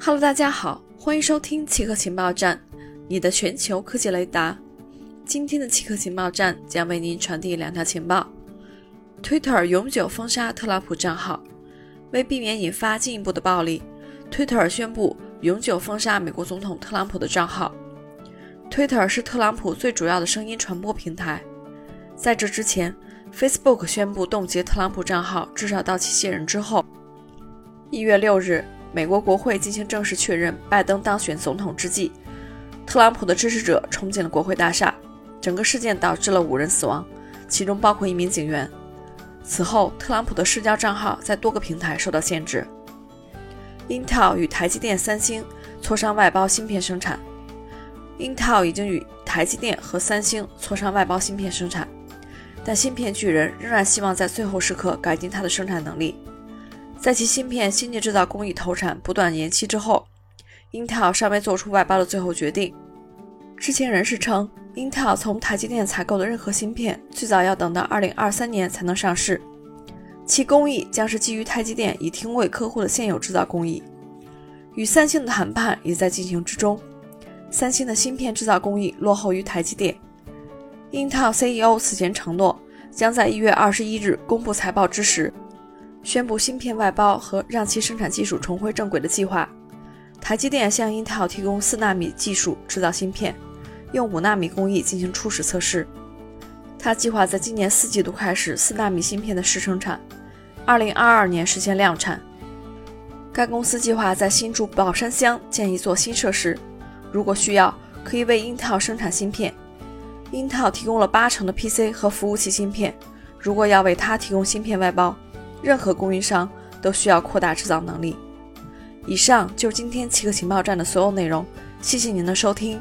Hello，大家好，欢迎收听奇客情报站，你的全球科技雷达。今天的奇客情报站将为您传递两条情报：Twitter 永久封杀特朗普账号。为避免引发进一步的暴力，Twitter 宣布永久封杀美国总统特朗普的账号。Twitter 是特朗普最主要的声音传播平台。在这之前，Facebook 宣布冻结特朗普账号，至少到其卸任之后。一月六日。美国国会进行正式确认拜登当选总统之际，特朗普的支持者冲进了国会大厦。整个事件导致了五人死亡，其中包括一名警员。此后，特朗普的社交账号在多个平台受到限制。Intel 与台积电、三星磋商外包芯片生产。Intel 已经与台积电和三星磋商外包芯片生产，但芯片巨人仍然希望在最后时刻改进它的生产能力。在其芯片先进制造工艺投产不断延期之后，Intel 尚未做出外包的最后决定。知情人士称，Intel 从台积电采购的任何芯片最早要等到2023年才能上市，其工艺将是基于台积电已听为客户的现有制造工艺。与三星的谈判也在进行之中，三星的芯片制造工艺落后于台积电。Intel CEO 此前承诺，将在1月21日公布财报之时。宣布芯片外包和让其生产技术重回正轨的计划。台积电向英特尔提供四纳米技术制造芯片，用五纳米工艺进行初始测试。他计划在今年四季度开始四纳米芯片的试生产，二零二二年实现量产。该公司计划在新竹宝山乡建一座新设施，如果需要，可以为英特尔生产芯片。英特尔提供了八成的 PC 和服务器芯片，如果要为它提供芯片外包。任何供应商都需要扩大制造能力。以上就是今天七个情报站的所有内容，谢谢您的收听。